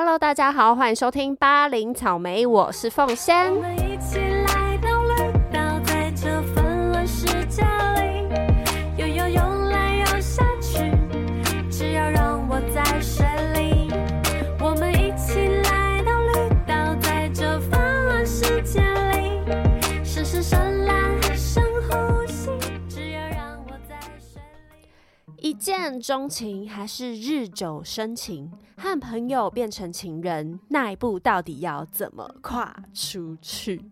Hello，大家好，欢迎收听八零草莓，我是凤仙。见钟情还是日久生情？和朋友变成情人，那一步到底要怎么跨出去？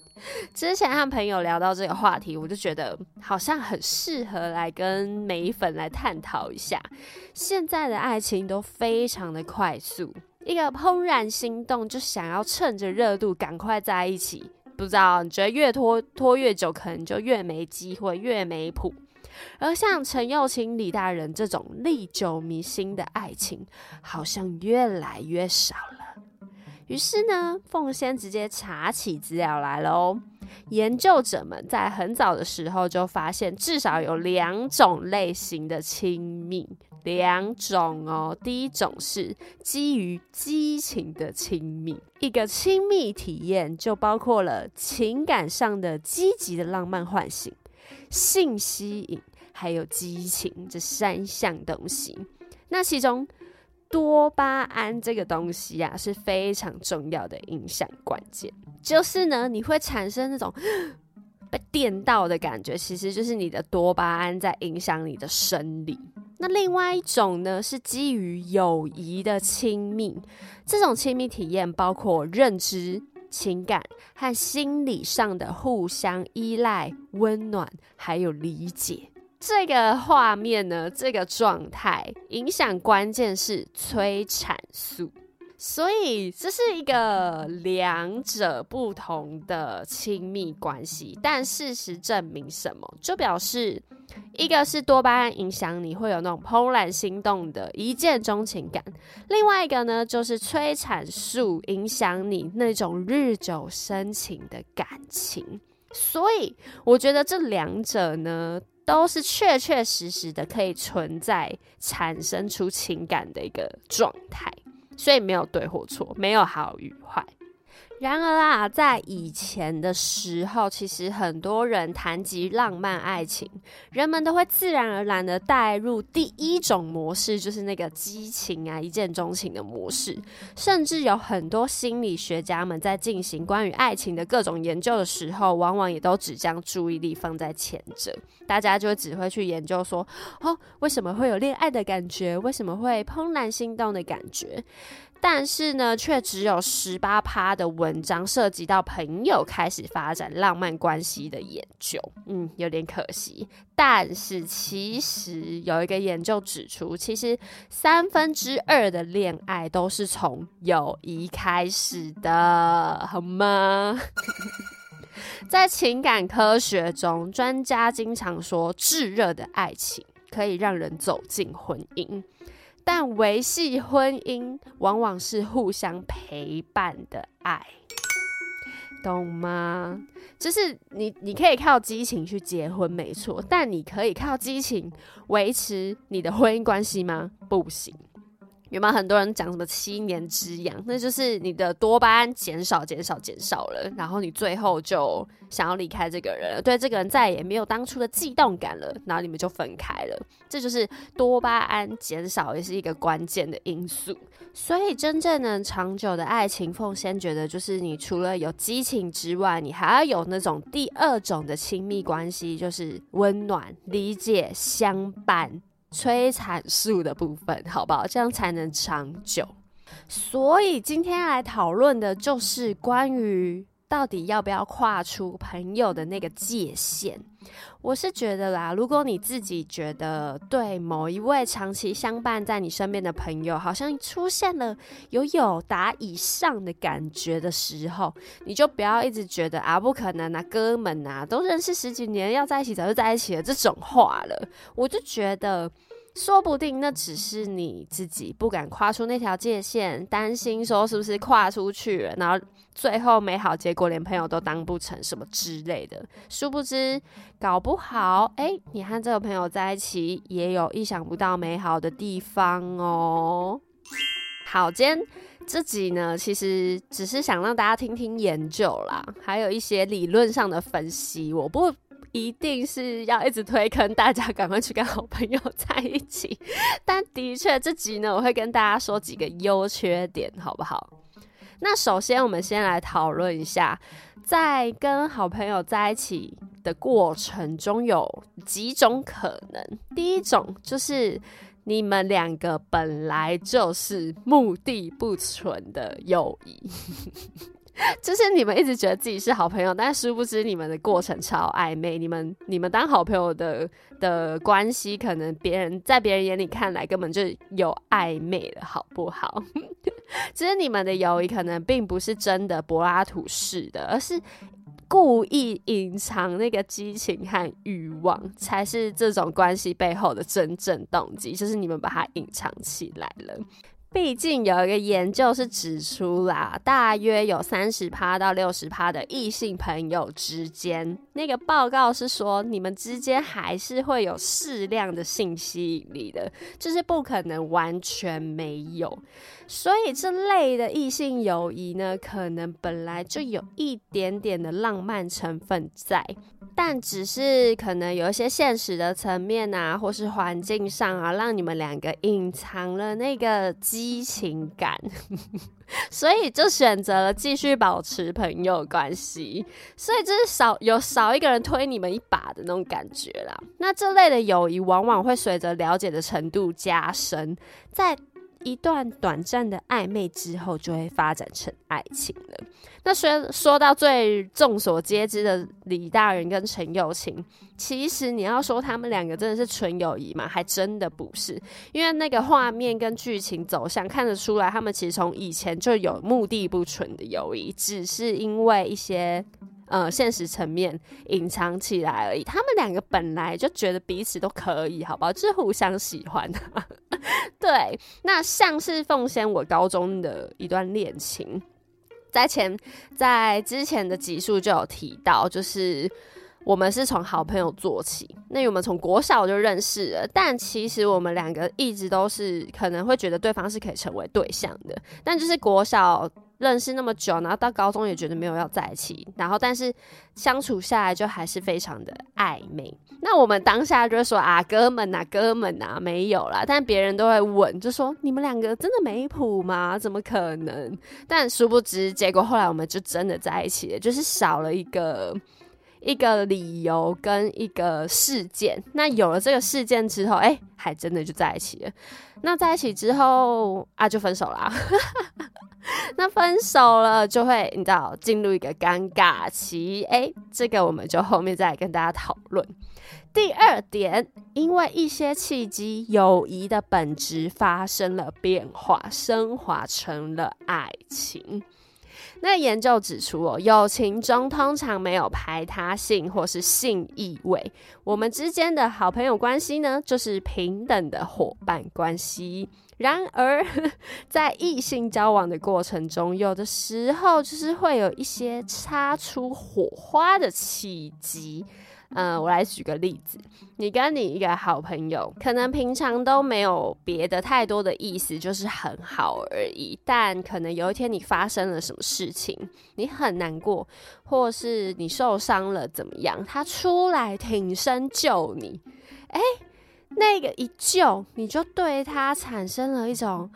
之前和朋友聊到这个话题，我就觉得好像很适合来跟美粉来探讨一下。现在的爱情都非常的快速，一个怦然心动就想要趁着热度赶快在一起。不知道你觉得越拖拖越久，可能就越没机会，越没谱。而像陈幼卿、李大人这种历久弥新的爱情，好像越来越少了。于是呢，凤仙直接查起资料来了哦。研究者们在很早的时候就发现，至少有两种类型的亲密，两种哦。第一种是基于激情的亲密，一个亲密体验就包括了情感上的积极的浪漫唤醒。性吸引还有激情这三项东西，那其中多巴胺这个东西啊是非常重要的影响关键，就是呢你会产生那种被电到的感觉，其实就是你的多巴胺在影响你的生理。那另外一种呢是基于友谊的亲密，这种亲密体验包括认知。情感和心理上的互相依赖、温暖，还有理解，这个画面呢，这个状态影响关键是催产素。所以这是一个两者不同的亲密关系，但事实证明什么？就表示一个是多巴胺影响你会有那种怦然心动的一见钟情感，另外一个呢就是催产素影响你那种日久生情的感情。所以我觉得这两者呢都是确确实实的可以存在产生出情感的一个状态。所以没有对或错，没有好与坏。然而啊，在以前的时候，其实很多人谈及浪漫爱情，人们都会自然而然的带入第一种模式，就是那个激情啊、一见钟情的模式。甚至有很多心理学家们在进行关于爱情的各种研究的时候，往往也都只将注意力放在前者。大家就只会去研究说，哦，为什么会有恋爱的感觉？为什么会怦然心动的感觉？但是呢，却只有十八趴的文章涉及到朋友开始发展浪漫关系的研究，嗯，有点可惜。但是其实有一个研究指出，其实三分之二的恋爱都是从友谊开始的，好吗？在情感科学中，专家经常说，炙热的爱情可以让人走进婚姻。但维系婚姻往往是互相陪伴的爱，懂吗？就是你，你可以靠激情去结婚，没错，但你可以靠激情维持你的婚姻关系吗？不行。有没有很多人讲什么七年之痒？那就是你的多巴胺减少、减少、减少了，然后你最后就想要离开这个人，对这个人再也没有当初的悸动感了，然后你们就分开了。这就是多巴胺减少，也是一个关键的因素。所以，真正能长久的爱情，奉先觉得就是你除了有激情之外，你还要有那种第二种的亲密关系，就是温暖、理解、相伴。催产素的部分，好不好？这样才能长久。所以今天来讨论的就是关于到底要不要跨出朋友的那个界限。我是觉得啦，如果你自己觉得对某一位长期相伴在你身边的朋友，好像出现了有友达以上的感觉的时候，你就不要一直觉得啊，不可能啊，哥们啊，都认识十几年，要在一起早就在一起了这种话了。我就觉得。说不定那只是你自己不敢跨出那条界限，担心说是不是跨出去了，然后最后没好结果，连朋友都当不成什么之类的。殊不知，搞不好，哎，你和这个朋友在一起也有意想不到美好的地方哦。好，今天这集呢，其实只是想让大家听听研究啦，还有一些理论上的分析。我不一定是要一直推坑大家赶快去跟好朋友在一起，但的确这集呢，我会跟大家说几个优缺点，好不好？那首先，我们先来讨论一下，在跟好朋友在一起的过程中，有几种可能。第一种就是你们两个本来就是目的不纯的友谊。就是你们一直觉得自己是好朋友，但殊不知你们的过程超暧昧。你们你们当好朋友的的关系，可能别人在别人眼里看来根本就有暧昧了，好不好？其 实你们的友谊可能并不是真的柏拉图式的，而是故意隐藏那个激情和欲望，才是这种关系背后的真正动机。就是你们把它隐藏起来了。毕竟有一个研究是指出啦，大约有三十趴到六十趴的异性朋友之间，那个报告是说，你们之间还是会有适量的性吸引力的，就是不可能完全没有。所以这类的异性友谊呢，可能本来就有一点点的浪漫成分在。但只是可能有一些现实的层面啊，或是环境上啊，让你们两个隐藏了那个激情感，所以就选择了继续保持朋友关系。所以就是少有少一个人推你们一把的那种感觉啦。那这类的友谊往往会随着了解的程度加深，在。一段短暂的暧昧之后，就会发展成爱情了。那说说到最众所皆知的李大人跟陈友琴，其实你要说他们两个真的是纯友谊嘛，还真的不是。因为那个画面跟剧情走向看得出来，他们其实从以前就有目的不纯的友谊，只是因为一些。呃，现实层面隐藏起来而已。他们两个本来就觉得彼此都可以，好不好？就是互相喜欢。对，那像是奉先我高中的一段恋情，在前在之前的集数就有提到，就是我们是从好朋友做起。那我们从国小就认识了，但其实我们两个一直都是可能会觉得对方是可以成为对象的，但就是国小。认识那么久，然后到高中也觉得没有要在一起，然后但是相处下来就还是非常的暧昧。那我们当下就说啊，哥们呐，哥们呐，没有啦。但别人都会问，就说你们两个真的没谱吗？怎么可能？但殊不知，结果后来我们就真的在一起了，就是少了一个一个理由跟一个事件。那有了这个事件之后，哎，还真的就在一起了。那在一起之后啊，就分手啦。那分手了就会，你知道进入一个尴尬期，哎，这个我们就后面再跟大家讨论。第二点，因为一些契机，友谊的本质发生了变化，升华成了爱情。那研究指出哦，友情中通常没有排他性或是性意味，我们之间的好朋友关系呢，就是平等的伙伴关系。然而，在异性交往的过程中，有的时候就是会有一些擦出火花的契机。嗯，我来举个例子，你跟你一个好朋友，可能平常都没有别的太多的意思，就是很好而已。但可能有一天你发生了什么事情，你很难过，或是你受伤了，怎么样？他出来挺身救你，哎。那个一救，你就对他产生了一种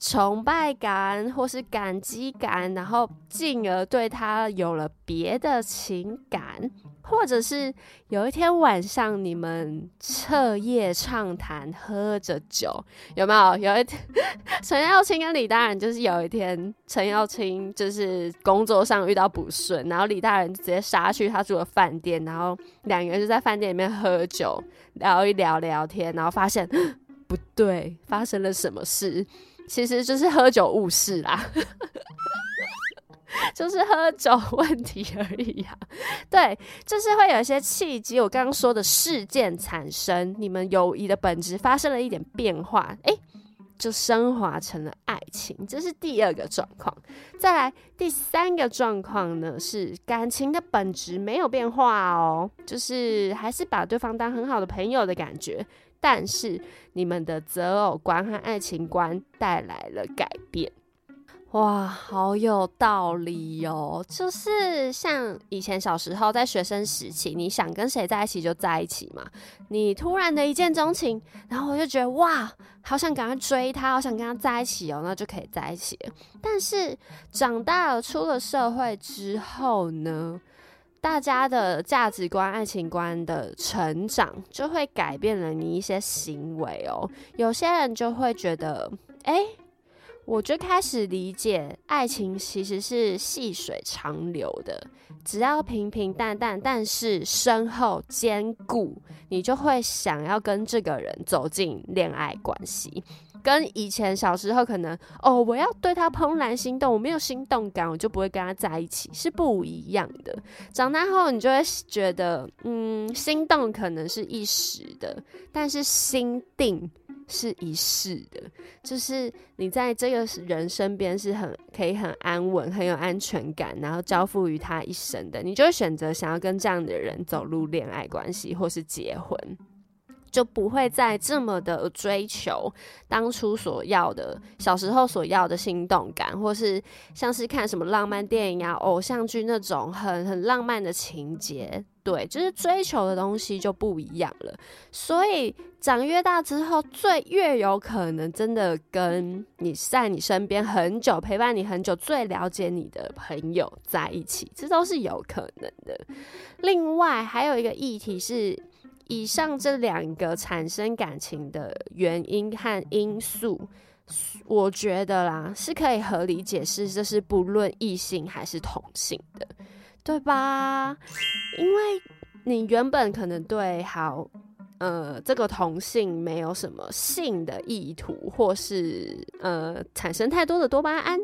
崇拜感或是感激感，然后进而对他有了别的情感，或者是有一天晚上你们彻夜畅谈，喝着酒，有没有？有一天，陈耀清跟李大人就是有一天，陈耀清就是工作上遇到不顺，然后李大人直接杀去他住的饭店，然后两个人就在饭店里面喝酒。聊一聊聊天，然后发现不对，发生了什么事？其实就是喝酒误事啦，就是喝酒问题而已啊。对，就是会有一些契机，我刚刚说的事件产生，你们友谊的本质发生了一点变化，诶，就升华成了爱情，这是第二个状况。再来第三个状况呢，是感情的本质没有变化哦，就是还是把对方当很好的朋友的感觉，但是你们的择偶观和爱情观带来了改变。哇，好有道理哦！就是像以前小时候在学生时期，你想跟谁在一起就在一起嘛。你突然的一见钟情，然后我就觉得哇，好想赶快追他，好想跟他在一起哦，那就可以在一起。但是长大了，出了社会之后呢，大家的价值观、爱情观的成长，就会改变了你一些行为哦。有些人就会觉得，哎。我就开始理解，爱情其实是细水长流的，只要平平淡淡，但是深厚坚固，你就会想要跟这个人走进恋爱关系。跟以前小时候可能哦，我要对他怦然心动，我没有心动感，我就不会跟他在一起，是不一样的。长大后，你就会觉得，嗯，心动可能是一时的，但是心定。是一世的，就是你在这个人身边是很可以很安稳、很有安全感，然后交付于他一生的，你就会选择想要跟这样的人走入恋爱关系或是结婚。就不会再这么的追求当初所要的、小时候所要的心动感，或是像是看什么浪漫电影啊、偶像剧那种很很浪漫的情节。对，就是追求的东西就不一样了。所以长越大之后，最越有可能真的跟你在你身边很久、陪伴你很久、最了解你的朋友在一起，这都是有可能的。另外还有一个议题是。以上这两个产生感情的原因和因素，我觉得啦是可以合理解释，这是不论异性还是同性的，对吧？因为你原本可能对好呃这个同性没有什么性的意图，或是呃产生太多的多巴胺。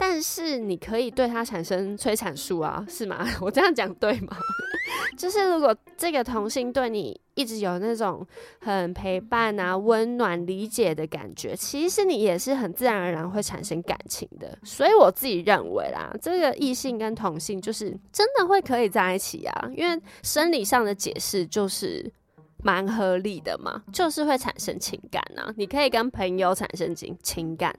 但是你可以对他产生催产素啊，是吗？我这样讲对吗？就是如果这个同性对你一直有那种很陪伴啊、温暖、理解的感觉，其实你也是很自然而然会产生感情的。所以我自己认为啦，这个异性跟同性就是真的会可以在一起啊，因为生理上的解释就是蛮合理的嘛，就是会产生情感啊。你可以跟朋友产生情情感。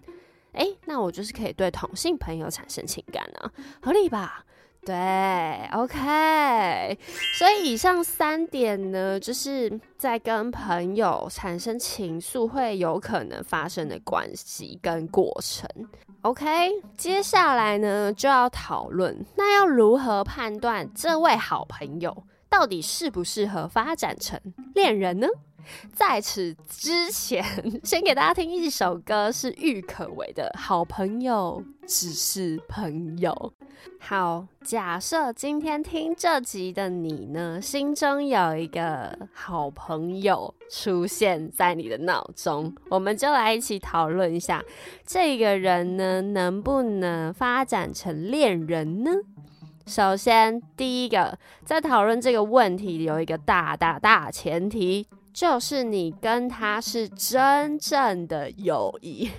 哎，那我就是可以对同性朋友产生情感呢，合理吧？对，OK。所以以上三点呢，就是在跟朋友产生情愫会有可能发生的关系跟过程。OK，接下来呢就要讨论，那要如何判断这位好朋友到底适不适合发展成恋人呢？在此之前，先给大家听一首歌，是郁可唯的《好朋友只是朋友》。好，假设今天听这集的你呢，心中有一个好朋友出现在你的脑中，我们就来一起讨论一下，这个人呢，能不能发展成恋人呢？首先，第一个，在讨论这个问题，有一个大大大前提。就是你跟他是真正的友谊，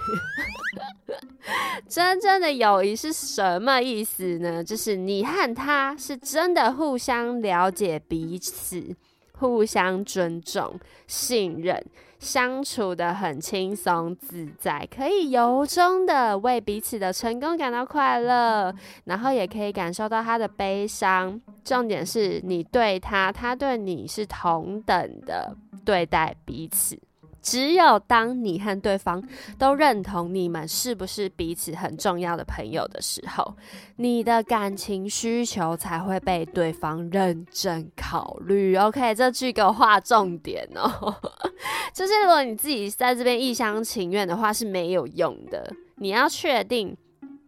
真正的友谊是什么意思呢？就是你和他是真的互相了解彼此，互相尊重、信任，相处的很轻松自在，可以由衷的为彼此的成功感到快乐，然后也可以感受到他的悲伤。重点是你对他，他对你是同等的。对待彼此，只有当你和对方都认同你们是不是彼此很重要的朋友的时候，你的感情需求才会被对方认真考虑。OK，这句给我划重点哦。就是如果你自己在这边一厢情愿的话是没有用的，你要确定。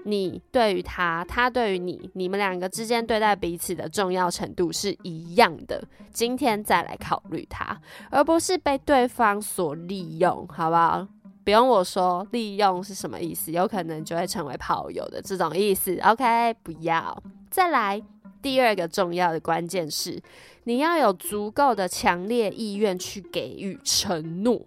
你对于他，他对于你，你们两个之间对待彼此的重要程度是一样的。今天再来考虑他，而不是被对方所利用，好不好？不用我说，利用是什么意思？有可能就会成为炮友的这种意思。OK，不要。再来，第二个重要的关键是，你要有足够的强烈意愿去给予承诺，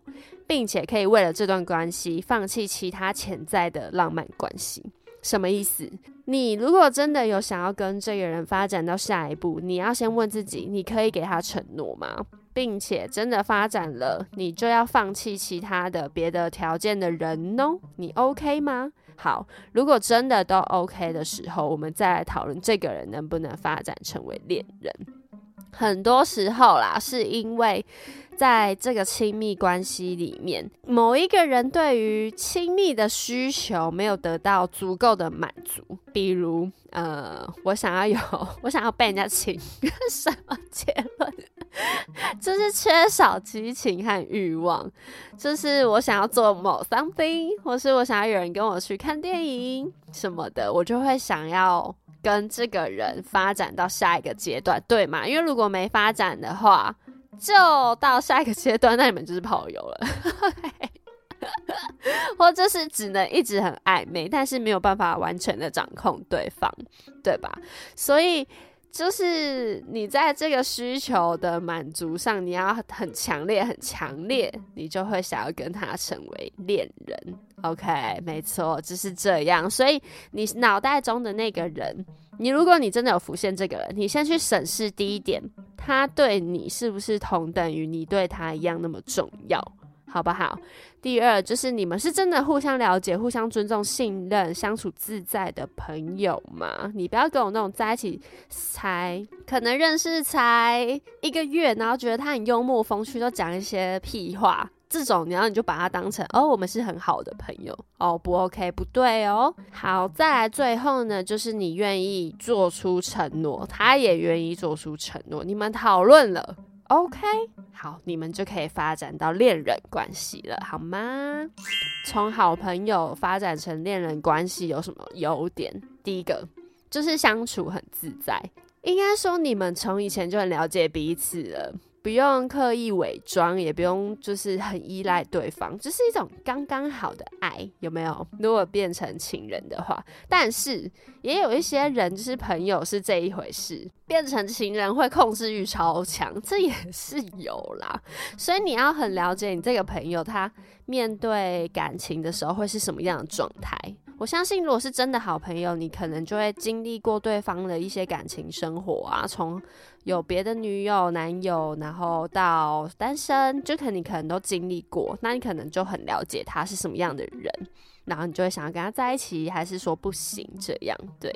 并且可以为了这段关系放弃其他潜在的浪漫关系。什么意思？你如果真的有想要跟这个人发展到下一步，你要先问自己：你可以给他承诺吗？并且真的发展了，你就要放弃其他的别的条件的人哦？你 OK 吗？好，如果真的都 OK 的时候，我们再来讨论这个人能不能发展成为恋人。很多时候啦，是因为在这个亲密关系里面，某一个人对于亲密的需求没有得到足够的满足。比如，呃，我想要有，我想要被人家亲，什么结论？就是缺少激情和欲望。就是我想要做某 something，或是我想要有人跟我去看电影什么的，我就会想要。跟这个人发展到下一个阶段，对吗？因为如果没发展的话，就到下一个阶段，那你们就是跑友了，或者是只能一直很暧昧，但是没有办法完全的掌控对方，对吧？所以。就是你在这个需求的满足上，你要很强烈、很强烈，你就会想要跟他成为恋人。OK，没错，就是这样。所以你脑袋中的那个人，你如果你真的有浮现这个人，你先去审视第一点，他对你是不是同等于你对他一样那么重要。好不好？第二就是你们是真的互相了解、互相尊重、信任、相处自在的朋友吗？你不要跟我那种在一起才可能认识才一个月，然后觉得他很幽默风趣，都讲一些屁话，这种然后你就把他当成哦，我们是很好的朋友哦，不 OK，不对哦。好，再来最后呢，就是你愿意做出承诺，他也愿意做出承诺，你们讨论了。OK，好，你们就可以发展到恋人关系了，好吗？从好朋友发展成恋人关系有什么优点？第一个就是相处很自在，应该说你们从以前就很了解彼此了。不用刻意伪装，也不用就是很依赖对方，只是一种刚刚好的爱，有没有？如果变成情人的话，但是也有一些人就是朋友是这一回事，变成情人会控制欲超强，这也是有啦。所以你要很了解你这个朋友，他面对感情的时候会是什么样的状态。我相信，如果是真的好朋友，你可能就会经历过对方的一些感情生活啊，从有别的女友、男友，然后到单身，就可能你可能都经历过，那你可能就很了解他是什么样的人。然后你就会想要跟他在一起，还是说不行这样？对。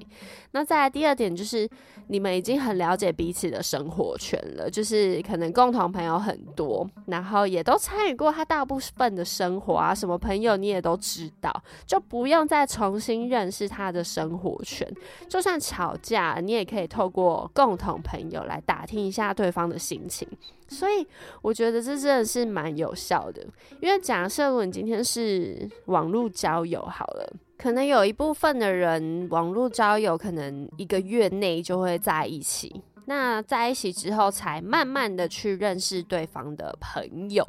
那再来第二点就是，你们已经很了解彼此的生活圈了，就是可能共同朋友很多，然后也都参与过他大部分的生活啊，什么朋友你也都知道，就不用再重新认识他的生活圈。就算吵架，你也可以透过共同朋友来打听一下对方的心情。所以我觉得这真的是蛮有效的，因为假设如果你今天是网络交友好了，可能有一部分的人网络交友可能一个月内就会在一起，那在一起之后才慢慢的去认识对方的朋友，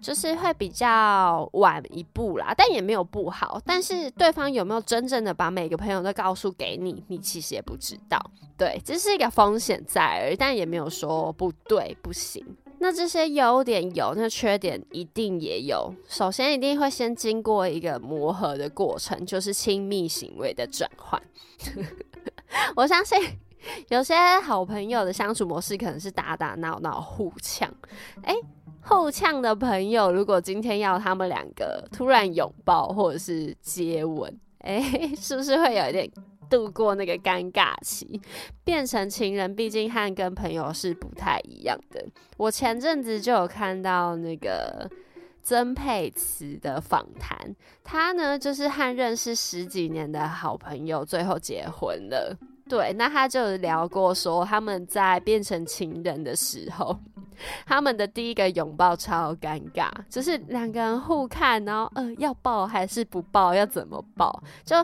就是会比较晚一步啦，但也没有不好。但是对方有没有真正的把每个朋友都告诉给你，你其实也不知道。对，这是一个风险在而，但也没有说不对不行。那这些优点有，那缺点一定也有。首先，一定会先经过一个磨合的过程，就是亲密行为的转换。我相信有些好朋友的相处模式可能是打打闹闹、互呛。诶，后呛的朋友，如果今天要他们两个突然拥抱或者是接吻，诶，是不是会有一点？度过那个尴尬期，变成情人，毕竟和跟朋友是不太一样的。我前阵子就有看到那个曾佩慈的访谈，他呢就是和认识十几年的好朋友最后结婚了。对，那他就聊过说，他们在变成情人的时候，他们的第一个拥抱超尴尬，就是两个人互看，然后呃要抱还是不抱，要怎么抱，就。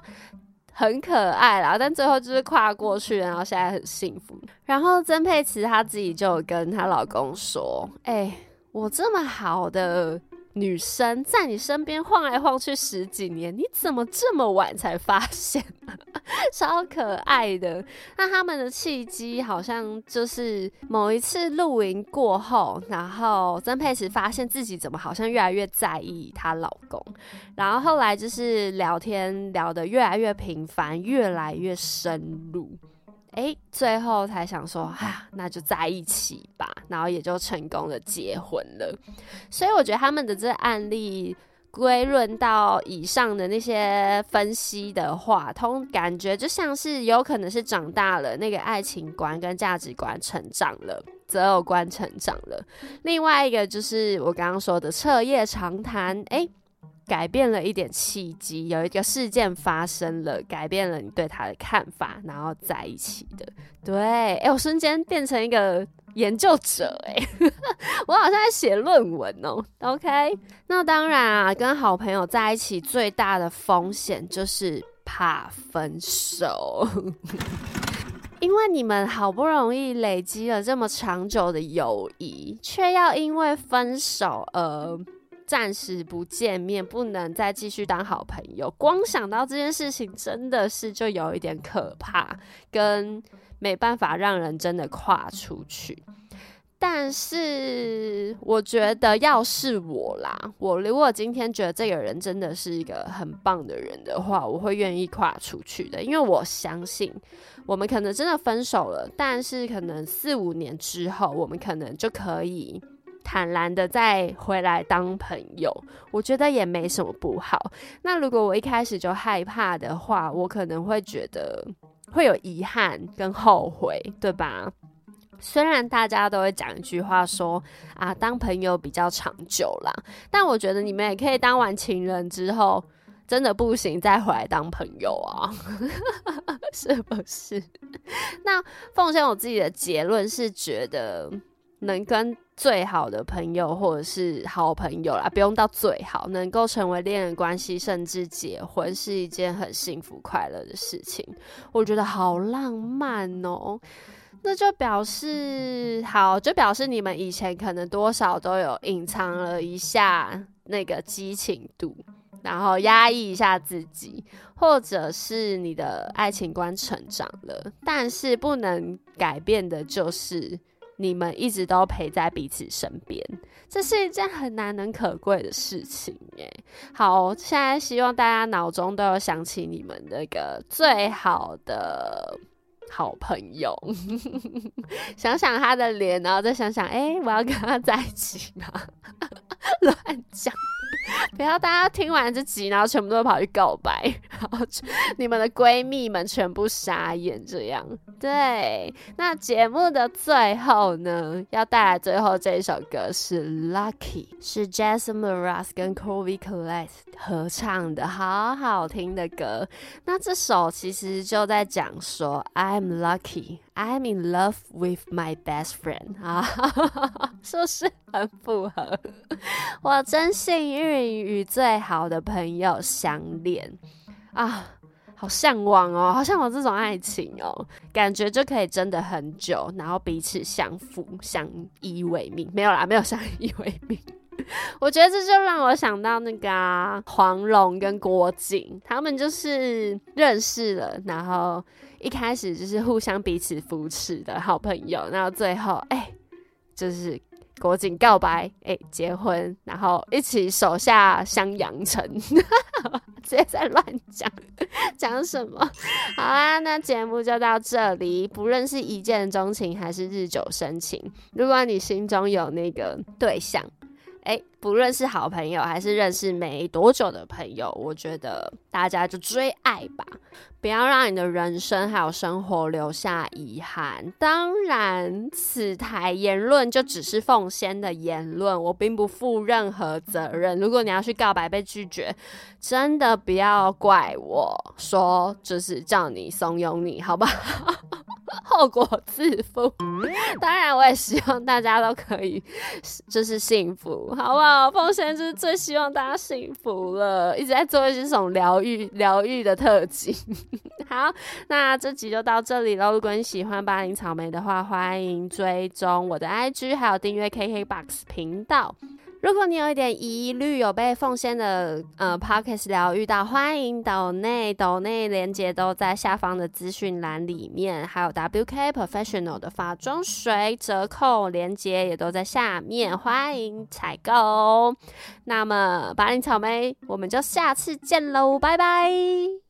很可爱啦，但最后就是跨过去，然后现在很幸福。然后曾佩慈她自己就跟她老公说：“哎，我这么好的。”女生在你身边晃来晃去十几年，你怎么这么晚才发现？超可爱的。那他们的契机好像就是某一次露营过后，然后曾佩慈发现自己怎么好像越来越在意她老公，然后后来就是聊天聊得越来越频繁，越来越深入。哎，最后才想说，哎，那就在一起吧，然后也就成功的结婚了。所以我觉得他们的这案例归论到以上的那些分析的话，通感觉就像是有可能是长大了，那个爱情观跟价值观成长了，择偶观成长了。另外一个就是我刚刚说的彻夜长谈，诶，改变了一点契机，有一个事件发生了，改变了你对他的看法，然后在一起的。对，诶，我瞬间变成一个。研究者哎，我好像在写论文哦。OK，那当然啊，跟好朋友在一起最大的风险就是怕分手，因为你们好不容易累积了这么长久的友谊，却要因为分手而暂时不见面，不能再继续当好朋友。光想到这件事情，真的是就有一点可怕，跟。没办法让人真的跨出去，但是我觉得要是我啦，我如果今天觉得这个人真的是一个很棒的人的话，我会愿意跨出去的，因为我相信我们可能真的分手了，但是可能四五年之后，我们可能就可以坦然的再回来当朋友，我觉得也没什么不好。那如果我一开始就害怕的话，我可能会觉得。会有遗憾跟后悔，对吧？虽然大家都会讲一句话说啊，当朋友比较长久啦，但我觉得你们也可以当完情人之后，真的不行再回来当朋友啊，是不是？那奉献我自己的结论是，觉得能跟。最好的朋友或者是好朋友啦，不用到最好，能够成为恋人关系，甚至结婚，是一件很幸福快乐的事情。我觉得好浪漫哦，那就表示好，就表示你们以前可能多少都有隐藏了一下那个激情度，然后压抑一下自己，或者是你的爱情观成长了，但是不能改变的就是。你们一直都陪在彼此身边，这是一件很难能可贵的事情耶。好，现在希望大家脑中都有想起你们那个最好的好朋友，想想他的脸，然后再想想，哎，我要跟他在一起吗？乱讲。不要大家听完这集，然后全部都跑去告白，你们的闺蜜们全部傻眼。这样对。那节目的最后呢，要带来最后这一首歌是《Lucky》，是 Jason Mraz 跟 Kobe Colette 合唱的，好好听的歌。那这首其实就在讲说，I'm lucky。I'm in love with my best friend 啊，是不是很符合？我真幸运与最好的朋友相恋啊，好向往哦，好向往这种爱情哦，感觉就可以真的很久，然后彼此相扶相依为命。没有啦，没有相依为命。我觉得这就让我想到那个黄蓉跟郭靖，他们就是认识了，然后一开始就是互相彼此扶持的好朋友，然后最后哎，就是郭靖告白，哎，结婚，然后一起手下襄阳城，直接在乱讲 讲什么？好啦，那节目就到这里。不论是一见钟情还是日久生情，如果你心中有那个对象。哎，不论是好朋友还是认识没多久的朋友，我觉得大家就追爱吧，不要让你的人生还有生活留下遗憾。当然，此台言论就只是奉先的言论，我并不负任何责任。如果你要去告白被拒绝，真的不要怪我说，就是叫你怂恿你，好吧？后果自负。当然，我也希望大家都可以就是幸福，好不好？奉献就是最希望大家幸福了，一直在做一些这种疗愈、疗愈的特辑。好，那这集就到这里喽。如果你喜欢巴林草莓的话，欢迎追踪我的 IG，还有订阅 KKBOX 频道。如果你有一点疑虑，有被奉献的呃 p o c k e t 疗愈到，欢迎岛内岛内连接都在下方的资讯栏里面，还有 WK Professional 的化妆水折扣连接也都在下面，欢迎采购。那么，巴林草莓，我们就下次见喽，拜拜。